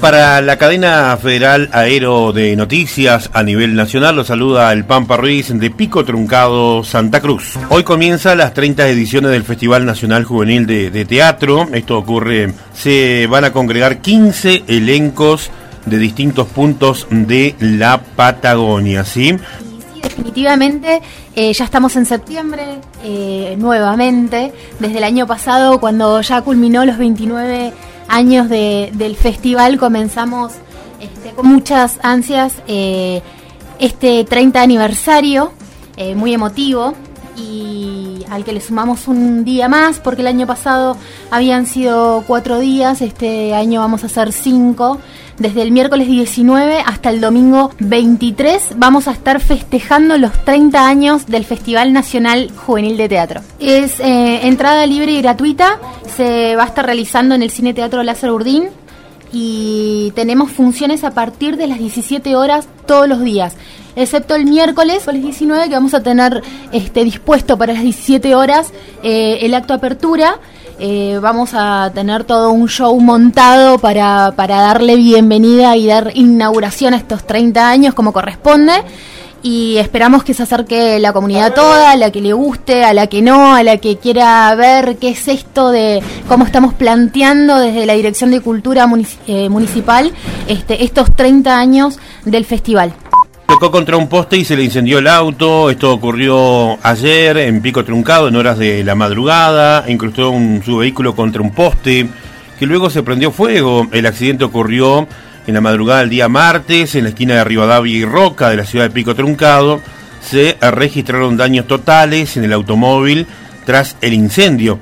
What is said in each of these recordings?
Para la cadena federal Aero de Noticias a nivel nacional, lo saluda el Pampa Ruiz de Pico Truncado Santa Cruz. Hoy comienza las 30 ediciones del Festival Nacional Juvenil de, Teatro. Esto ocurre, se van a congregar 15 elencos de distintos puntos de la Patagonia, ¿sí? definitivamente eh, ya estamos en septiembre eh, nuevamente, desde el año pasado cuando ya culminó los 29 años del festival comenzamos este, con muchas ansias eh, este 30 aniversario, eh, muy emotivo, y al que le sumamos un día más, porque el año pasado habían sido cuatro días, este año vamos a hacer cinco. Desde el miércoles 19 hasta el domingo 23 vamos a estar festejando los 30 años del Festival Nacional Juvenil de Teatro. Es eh, entrada libre y gratuita, se va a estar realizando en el Cine Teatro Lázaro Urdín y tenemos funciones a partir de las 17 horas todos los días, excepto el miércoles, el 19, que vamos a tener este, dispuesto para las 17 horas eh, el acto apertura eh, vamos a tener todo un show montado para, para darle bienvenida y dar inauguración a estos 30 años como corresponde y esperamos que se acerque la comunidad toda, a la que le guste, a la que no, a la que quiera ver qué es esto de cómo estamos planteando desde la Dirección de Cultura eh, Municipal este, estos 30 años del festival. Tocó contra un poste y se le incendió el auto. Esto ocurrió ayer en Pico Truncado, en horas de la madrugada. Incrustó un, su vehículo contra un poste, que luego se prendió fuego. El accidente ocurrió en la madrugada del día martes, en la esquina de Rivadavia y Roca de la ciudad de Pico Truncado. Se registraron daños totales en el automóvil tras el incendio.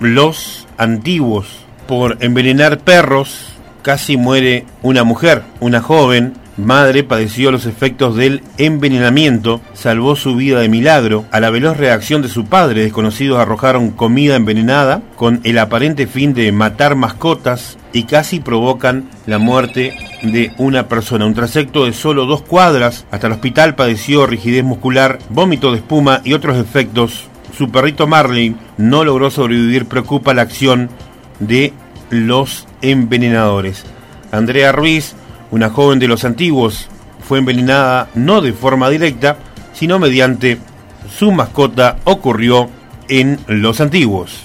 Los antiguos, por envenenar perros, casi muere una mujer, una joven madre padeció los efectos del envenenamiento, salvó su vida de milagro. A la veloz reacción de su padre, desconocidos arrojaron comida envenenada con el aparente fin de matar mascotas y casi provocan la muerte de una persona. Un trayecto de solo dos cuadras hasta el hospital padeció rigidez muscular, vómito de espuma y otros efectos. Su perrito Marley no logró sobrevivir, preocupa la acción de los envenenadores. Andrea Ruiz una joven de los antiguos fue envenenada no de forma directa, sino mediante su mascota ocurrió en los antiguos.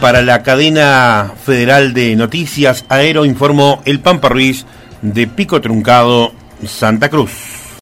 Para la cadena federal de noticias Aero informó el Pampa Ruiz de Pico Truncado, Santa Cruz.